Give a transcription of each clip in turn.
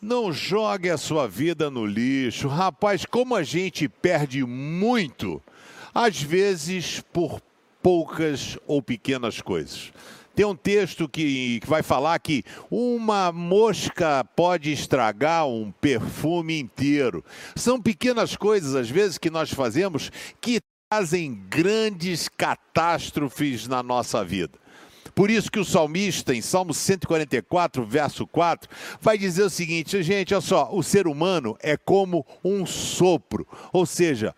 Não jogue a sua vida no lixo. Rapaz, como a gente perde muito, às vezes por poucas ou pequenas coisas. Tem um texto que, que vai falar que uma mosca pode estragar um perfume inteiro. São pequenas coisas, às vezes, que nós fazemos que trazem grandes catástrofes na nossa vida. Por isso que o salmista, em Salmo 144, verso 4, vai dizer o seguinte: gente, olha só, o ser humano é como um sopro, ou seja,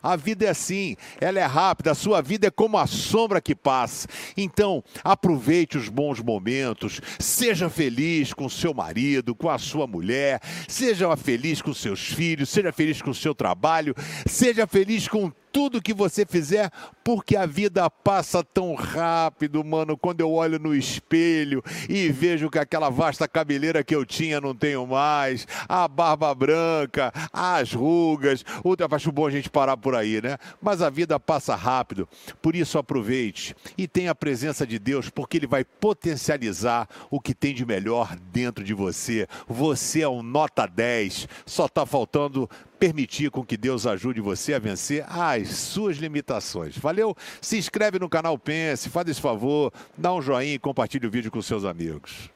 a vida é assim, ela é rápida, a sua vida é como a sombra que passa. Então, aproveite os bons momentos, seja feliz com seu marido, com a sua mulher, seja feliz com seus filhos, seja feliz com o seu trabalho, seja feliz com tudo que você fizer, porque a vida passa tão rápido, mano. Quando eu olho no espelho e vejo que aquela vasta cabeleira que eu tinha não tenho mais, a barba branca, as rugas, outra acho bom a gente parar por aí, né? Mas a vida passa rápido, por isso aproveite e tenha a presença de Deus, porque Ele vai potencializar o que tem de melhor dentro de você. Você é um nota 10, só está faltando permitir com que Deus ajude você a vencer as suas limitações. Valeu? Se inscreve no canal Pense, faz esse favor, dá um joinha e compartilhe o vídeo com seus amigos.